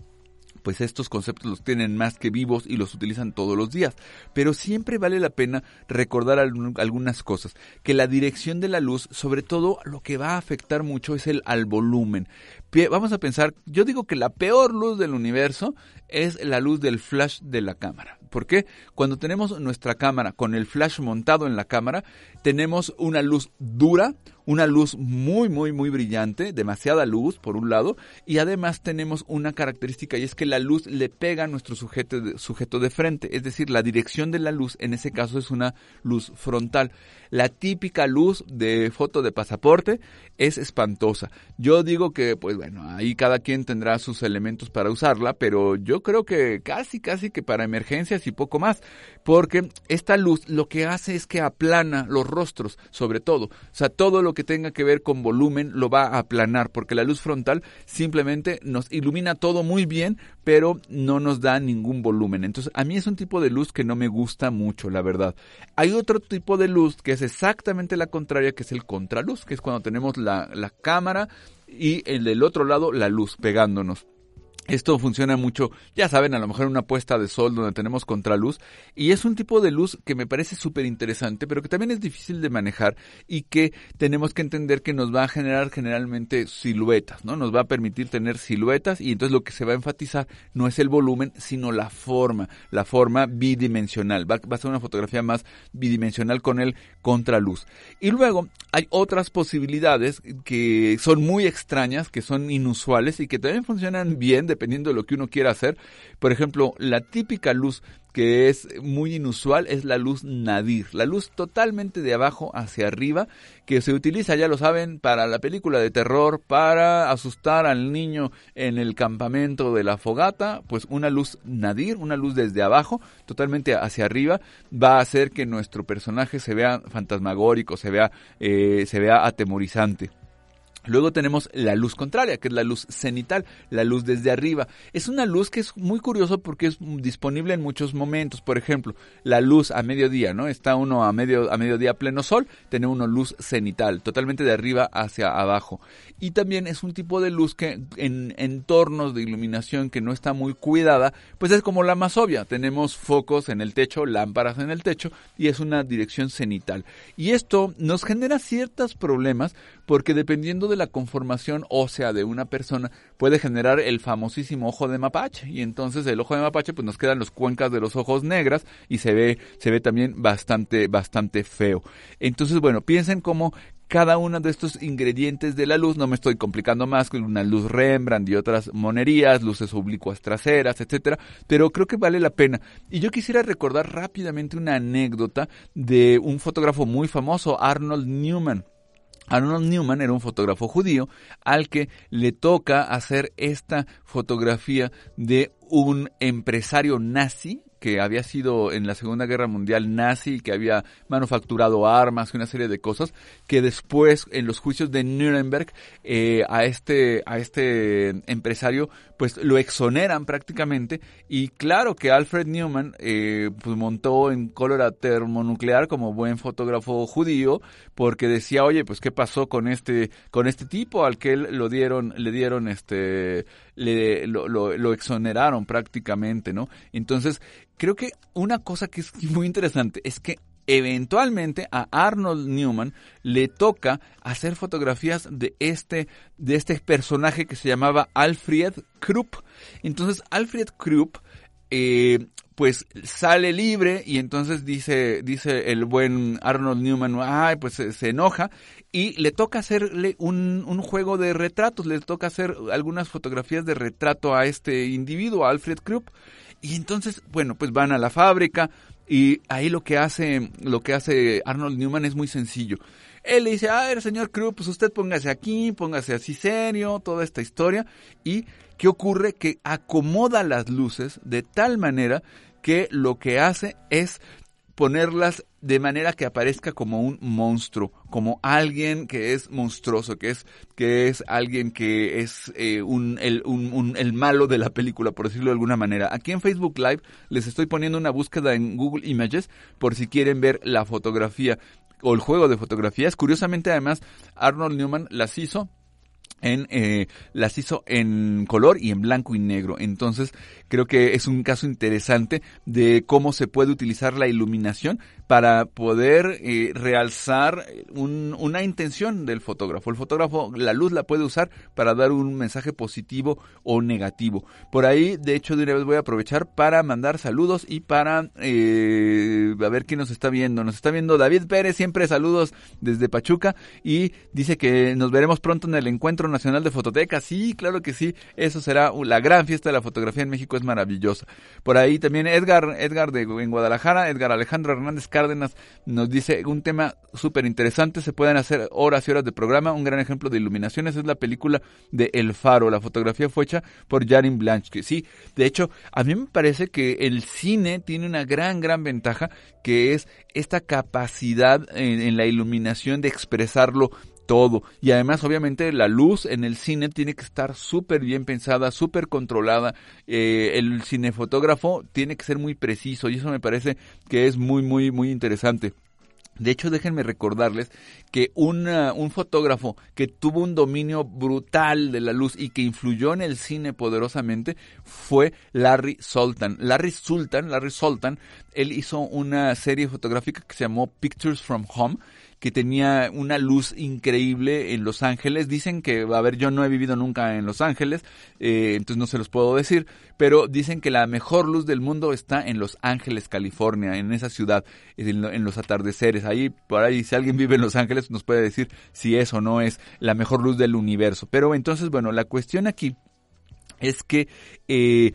pues estos conceptos los tienen más que vivos y los utilizan todos los días. Pero siempre vale la pena recordar algunas cosas. Que la dirección de la luz, sobre todo lo que va a afectar mucho es el al volumen. Vamos a pensar, yo digo que la peor luz del universo es la luz del flash de la cámara. ¿Por qué? Cuando tenemos nuestra cámara con el flash montado en la cámara, tenemos una luz dura, una luz muy, muy, muy brillante, demasiada luz por un lado, y además tenemos una característica y es que la luz le pega a nuestro sujeto de, sujeto de frente, es decir, la dirección de la luz en ese caso es una luz frontal. La típica luz de foto de pasaporte es espantosa. Yo digo que, pues bueno, ahí cada quien tendrá sus elementos para usarla, pero yo creo que casi, casi que para emergencias y poco más, porque esta luz lo que hace es que aplana los rostros, sobre todo. O sea, todo lo que tenga que ver con volumen lo va a aplanar, porque la luz frontal simplemente nos ilumina todo muy bien, pero no nos da ningún volumen. Entonces, a mí es un tipo de luz que no me gusta mucho, la verdad. Hay otro tipo de luz que es exactamente la contraria, que es el contraluz, que es cuando tenemos la, la cámara y el del otro lado la luz pegándonos. Esto funciona mucho, ya saben, a lo mejor una puesta de sol donde tenemos contraluz y es un tipo de luz que me parece súper interesante, pero que también es difícil de manejar y que tenemos que entender que nos va a generar generalmente siluetas, ¿no? Nos va a permitir tener siluetas y entonces lo que se va a enfatizar no es el volumen, sino la forma, la forma bidimensional. Va, va a ser una fotografía más bidimensional con el contraluz. Y luego hay otras posibilidades que son muy extrañas, que son inusuales y que también funcionan bien dependiendo de lo que uno quiera hacer. Por ejemplo, la típica luz que es muy inusual es la luz nadir, la luz totalmente de abajo hacia arriba, que se utiliza, ya lo saben, para la película de terror, para asustar al niño en el campamento de la fogata, pues una luz nadir, una luz desde abajo, totalmente hacia arriba, va a hacer que nuestro personaje se vea fantasmagórico, se vea, eh, se vea atemorizante. Luego tenemos la luz contraria, que es la luz cenital, la luz desde arriba. Es una luz que es muy curioso porque es disponible en muchos momentos. Por ejemplo, la luz a mediodía, ¿no? Está uno a medio a mediodía pleno sol, tiene uno luz cenital, totalmente de arriba hacia abajo. Y también es un tipo de luz que en entornos de iluminación que no está muy cuidada, pues es como la más obvia. Tenemos focos en el techo, lámparas en el techo y es una dirección cenital. Y esto nos genera ciertos problemas porque dependiendo de la conformación ósea de una persona puede generar el famosísimo ojo de mapache y entonces el ojo de mapache pues nos quedan los cuencas de los ojos negras y se ve se ve también bastante bastante feo. Entonces, bueno, piensen cómo cada uno de estos ingredientes de la luz, no me estoy complicando más con una luz Rembrandt y otras monerías, luces oblicuas traseras, etcétera, pero creo que vale la pena. Y yo quisiera recordar rápidamente una anécdota de un fotógrafo muy famoso, Arnold Newman. Arnold Newman era un fotógrafo judío al que le toca hacer esta fotografía de un empresario nazi que había sido en la Segunda Guerra Mundial nazi, que había manufacturado armas y una serie de cosas, que después en los juicios de Nuremberg eh, a este a este empresario pues lo exoneran prácticamente. Y claro que Alfred Newman eh, pues montó en cólera termonuclear como buen fotógrafo judío porque decía oye pues qué pasó con este con este tipo al que él lo dieron le dieron este le, lo, lo, lo exoneraron prácticamente no entonces creo que una cosa que es muy interesante es que eventualmente a Arnold Newman le toca hacer fotografías de este, de este personaje que se llamaba Alfred Krupp. Entonces Alfred Krupp eh, pues sale libre y entonces dice, dice el buen Arnold Newman, ay, pues se, enoja y le toca hacerle un, un, juego de retratos, le toca hacer algunas fotografías de retrato a este individuo, Alfred Krupp. Y entonces, bueno, pues van a la fábrica, y ahí lo que hace, lo que hace Arnold Newman es muy sencillo. Él le dice, a ver, señor Crew, pues usted póngase aquí, póngase así serio, toda esta historia. Y ¿qué ocurre? Que acomoda las luces de tal manera que lo que hace es ponerlas de manera que aparezca como un monstruo, como alguien que es monstruoso, que es, que es alguien que es eh, un, el, un, un, el malo de la película, por decirlo de alguna manera. Aquí en Facebook Live les estoy poniendo una búsqueda en Google Images por si quieren ver la fotografía o el juego de fotografías. Curiosamente, además, Arnold Newman las hizo en eh, las hizo en color y en blanco y negro. Entonces, creo que es un caso interesante de cómo se puede utilizar la iluminación para poder eh, realzar un, una intención del fotógrafo. El fotógrafo, la luz la puede usar para dar un mensaje positivo o negativo. Por ahí, de hecho, de una vez voy a aprovechar para mandar saludos y para eh, a ver quién nos está viendo. Nos está viendo David Pérez, siempre saludos desde Pachuca y dice que nos veremos pronto en el Encuentro Nacional de Fototeca. Sí, claro que sí, eso será la gran fiesta de la fotografía en México, maravillosa. Por ahí también Edgar, Edgar de en Guadalajara, Edgar Alejandro Hernández Cárdenas nos dice un tema súper interesante, se pueden hacer horas y horas de programa, un gran ejemplo de iluminaciones es la película de El Faro, la fotografía fue hecha por Jarin Blanchke, sí, de hecho, a mí me parece que el cine tiene una gran, gran ventaja que es esta capacidad en la iluminación de expresarlo todo. Y además, obviamente, la luz en el cine tiene que estar súper bien pensada, súper controlada. Eh, el cinefotógrafo tiene que ser muy preciso y eso me parece que es muy, muy, muy interesante. De hecho, déjenme recordarles que un fotógrafo que tuvo un dominio brutal de la luz y que influyó en el cine poderosamente fue Larry Sultan. Larry Sultan, Larry Sultan, él hizo una serie fotográfica que se llamó Pictures from Home que tenía una luz increíble en Los Ángeles. Dicen que, a ver, yo no he vivido nunca en Los Ángeles, eh, entonces no se los puedo decir, pero dicen que la mejor luz del mundo está en Los Ángeles, California, en esa ciudad, en, en los atardeceres. Ahí, por ahí, si alguien vive en Los Ángeles, nos puede decir si eso no es la mejor luz del universo. Pero entonces, bueno, la cuestión aquí es que eh,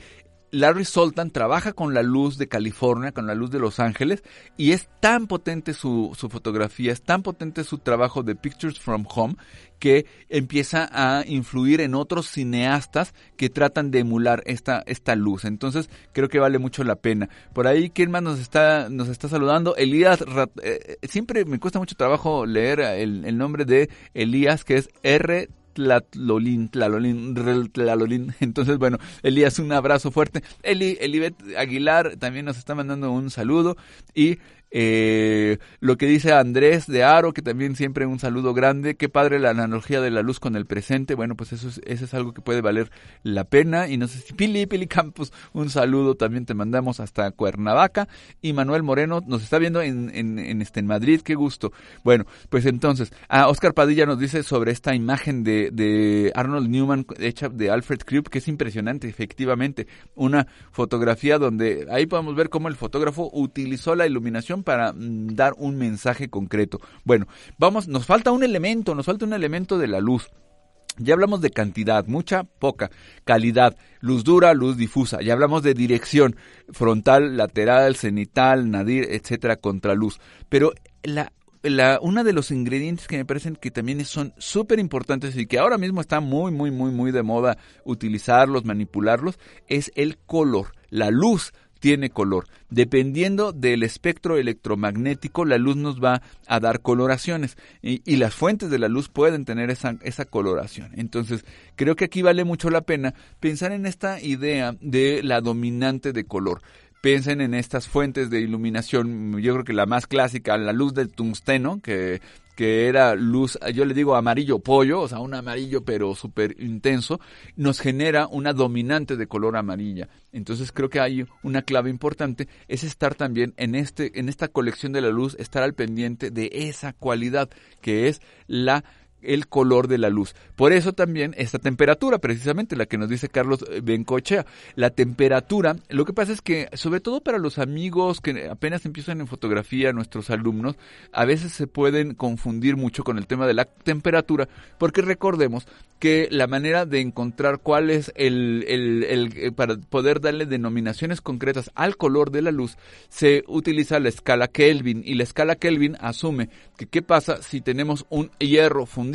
Larry Sultan trabaja con la luz de California, con la luz de Los Ángeles, y es tan potente su, su, fotografía, es tan potente su trabajo de Pictures from Home, que empieza a influir en otros cineastas que tratan de emular esta, esta luz. Entonces, creo que vale mucho la pena. Por ahí, ¿quién más nos está, nos está saludando? Elías, eh, siempre me cuesta mucho trabajo leer el, el nombre de Elías, que es R. Tlalolín, Tlalolín, Tlalolín. Entonces, bueno, Elías, un abrazo fuerte. Eli, Elibet Aguilar también nos está mandando un saludo. Y eh, lo que dice Andrés de Aro, que también siempre un saludo grande. Qué padre la analogía de la luz con el presente. Bueno, pues eso es, eso es algo que puede valer la pena. Y no sé si Pili, Pili Campos, un saludo también te mandamos hasta Cuernavaca. Y Manuel Moreno nos está viendo en, en, en, este, en Madrid. Qué gusto. Bueno, pues entonces, ah, Oscar Padilla nos dice sobre esta imagen de, de Arnold Newman hecha de Alfred Krupp, que es impresionante, efectivamente. Una fotografía donde ahí podemos ver cómo el fotógrafo utilizó la iluminación para mm, dar un mensaje concreto. Bueno, vamos, nos falta un elemento, nos falta un elemento de la luz. Ya hablamos de cantidad, mucha, poca, calidad, luz dura, luz difusa. Ya hablamos de dirección, frontal, lateral, cenital, nadir, etcétera, contraluz. Pero la de los ingredientes que me parecen que también son súper importantes y que ahora mismo está muy, muy, muy, muy de moda utilizarlos, manipularlos, es el color, la luz tiene color. Dependiendo del espectro electromagnético, la luz nos va a dar coloraciones y, las fuentes de la luz pueden tener esa, esa coloración. Entonces, creo que aquí vale mucho la pena pensar en esta idea de la dominante de color piensen en estas fuentes de iluminación, yo creo que la más clásica, la luz del tungsteno, que que era luz, yo le digo amarillo pollo, o sea, un amarillo pero súper intenso, nos genera una dominante de color amarilla. Entonces creo que hay una clave importante, es estar también en, este, en esta colección de la luz, estar al pendiente de esa cualidad que es la el color de la luz. Por eso también esta temperatura, precisamente la que nos dice Carlos Bencochea, la temperatura, lo que pasa es que sobre todo para los amigos que apenas empiezan en fotografía, nuestros alumnos, a veces se pueden confundir mucho con el tema de la temperatura, porque recordemos que la manera de encontrar cuál es el, el, el, eh, para poder darle denominaciones concretas al color de la luz, se utiliza la escala Kelvin y la escala Kelvin asume que qué pasa si tenemos un hierro fundido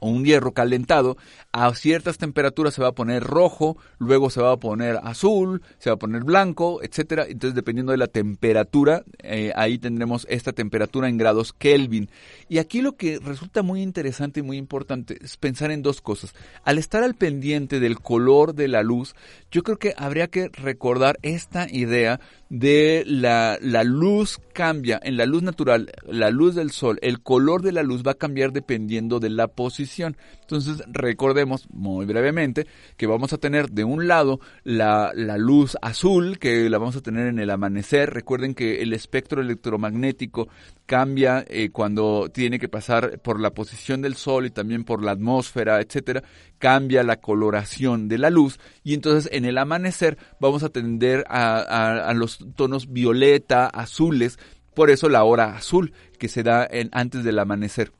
o un hierro calentado, a ciertas temperaturas se va a poner rojo, luego se va a poner azul, se va a poner blanco, etcétera. Entonces, dependiendo de la temperatura, eh, ahí tendremos esta temperatura en grados Kelvin. Y aquí lo que resulta muy interesante y muy importante es pensar en dos cosas. Al estar al pendiente del color de la luz, yo creo que habría que recordar esta idea de la, la luz cambia, en la luz natural, la luz del sol, el color de la luz va a cambiar dependiendo de la posición. Entonces recordemos muy brevemente que vamos a tener de un lado la, la luz azul, que la vamos a tener en el amanecer. Recuerden que el espectro electromagnético cambia eh, cuando tiene que pasar por la posición del sol y también por la atmósfera, etcétera, cambia la coloración de la luz y entonces en el amanecer vamos a tender a, a, a los tonos violeta, azules, por eso la hora azul que se da en, antes del amanecer.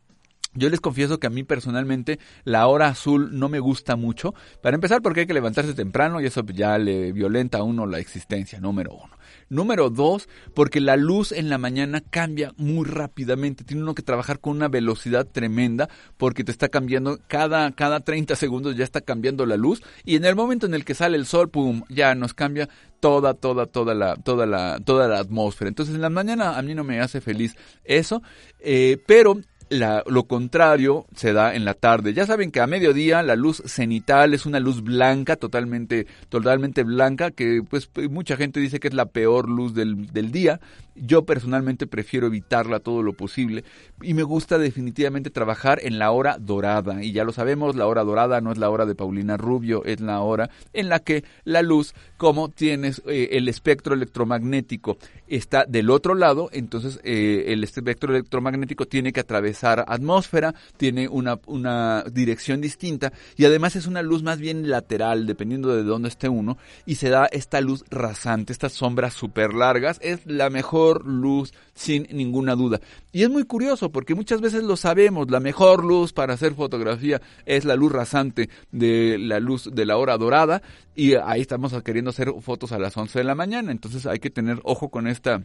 Yo les confieso que a mí personalmente la hora azul no me gusta mucho. Para empezar porque hay que levantarse temprano y eso ya le violenta a uno la existencia, número uno. Número dos, porque la luz en la mañana cambia muy rápidamente. Tiene uno que trabajar con una velocidad tremenda porque te está cambiando cada, cada 30 segundos ya está cambiando la luz y en el momento en el que sale el sol, pum, ya nos cambia toda, toda, toda la, toda la, toda la atmósfera. Entonces en la mañana a mí no me hace feliz eso, eh, pero la, lo contrario se da en la tarde. Ya saben que a mediodía la luz cenital es una luz blanca, totalmente, totalmente blanca, que pues mucha gente dice que es la peor luz del, del día. Yo personalmente prefiero evitarla todo lo posible y me gusta definitivamente trabajar en la hora dorada. Y ya lo sabemos, la hora dorada no es la hora de Paulina Rubio, es la hora en la que la luz, como tienes eh, el espectro electromagnético, está del otro lado, entonces eh, el espectro electromagnético tiene que atravesar atmósfera, tiene una, una dirección distinta y además es una luz más bien lateral, dependiendo de dónde esté uno, y se da esta luz rasante, estas sombras súper largas, es la mejor luz sin ninguna duda. Y es muy curioso porque muchas veces lo sabemos, la mejor luz para hacer fotografía es la luz rasante de la luz de la hora dorada y ahí estamos queriendo hacer fotos a las 11 de la mañana, entonces hay que tener ojo con esta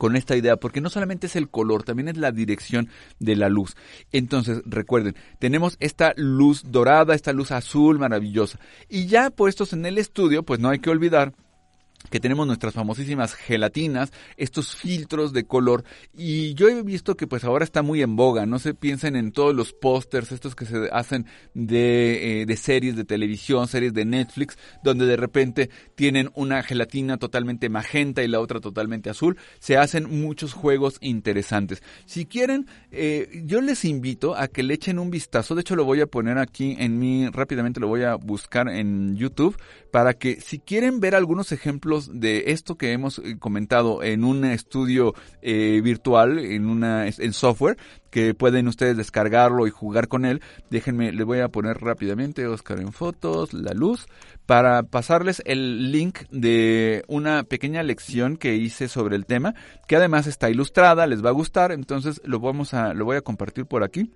con esta idea, porque no solamente es el color, también es la dirección de la luz. Entonces, recuerden, tenemos esta luz dorada, esta luz azul maravillosa. Y ya puestos en el estudio, pues no hay que olvidar que tenemos nuestras famosísimas gelatinas, estos filtros de color. Y yo he visto que pues ahora está muy en boga, no se piensen en todos los pósters estos que se hacen de, eh, de series de televisión, series de Netflix, donde de repente tienen una gelatina totalmente magenta y la otra totalmente azul, se hacen muchos juegos interesantes. Si quieren, eh, yo les invito a que le echen un vistazo, de hecho lo voy a poner aquí en mi, rápidamente lo voy a buscar en YouTube, para que si quieren ver algunos ejemplos de esto que hemos eh, comentado en un estudio eh, virtual, en una en software, que pueden ustedes descargarlo y jugar con él. Déjenme, le voy a poner rápidamente Oscar en fotos, la luz, para pasarles el link de una pequeña lección que hice sobre el tema, que además está ilustrada, les va a gustar, entonces lo vamos a, lo voy a compartir por aquí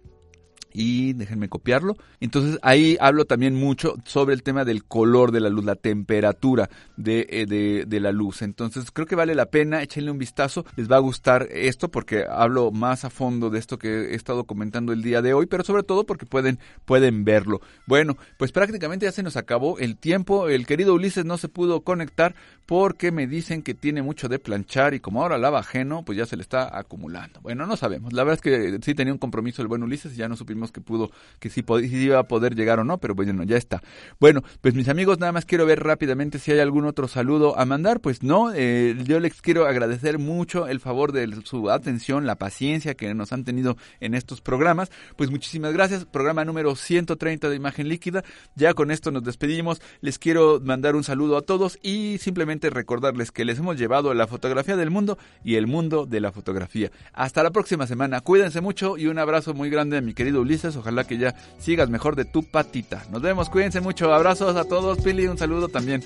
y déjenme copiarlo. Entonces ahí hablo también mucho sobre el tema del color de la luz, la temperatura de, eh, de, de, la luz. Entonces creo que vale la pena, échenle un vistazo, les va a gustar esto porque hablo más a fondo de esto que he estado comentando el día de hoy, pero sobre todo porque pueden, pueden verlo. Bueno, pues prácticamente ya se nos acabó el tiempo, el querido Ulises no se pudo conectar porque me dicen que tiene mucho de planchar y como ahora lava ajeno, pues ya se le está acumulando. Bueno, no sabemos, la verdad es que sí tenía un compromiso el buen Ulises y ya no supimos que pudo, que si, iba a poder llegar o no, pero bueno, ya está. Bueno, pues mis amigos, nada más quiero ver rápidamente si hay algún otro saludo a mandar. Pues no, eh, yo les quiero agradecer mucho el favor de su atención, la paciencia que nos han tenido en estos programas. Pues muchísimas gracias. Programa número 130 de Imagen Líquida. Ya con esto nos despedimos. Les quiero mandar un saludo a todos y simplemente recordarles que les hemos llevado la fotografía del mundo y el mundo de la fotografía. Hasta la próxima semana. Cuídense mucho y un abrazo muy grande a mi querido Ojalá que ya sigas mejor de tu patita. Nos vemos, cuídense mucho. Abrazos a todos. Pili, un saludo también.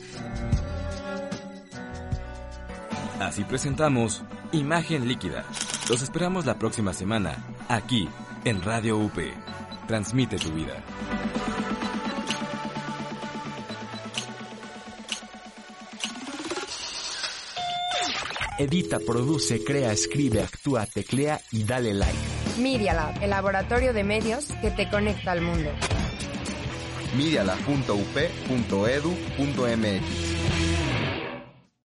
Así presentamos Imagen Líquida. Los esperamos la próxima semana, aquí, en Radio UP. Transmite tu vida. Edita, produce, crea, escribe, actúa, teclea y dale like. Media Lab, el laboratorio de medios que te conecta al mundo. medialab.up.edu.mx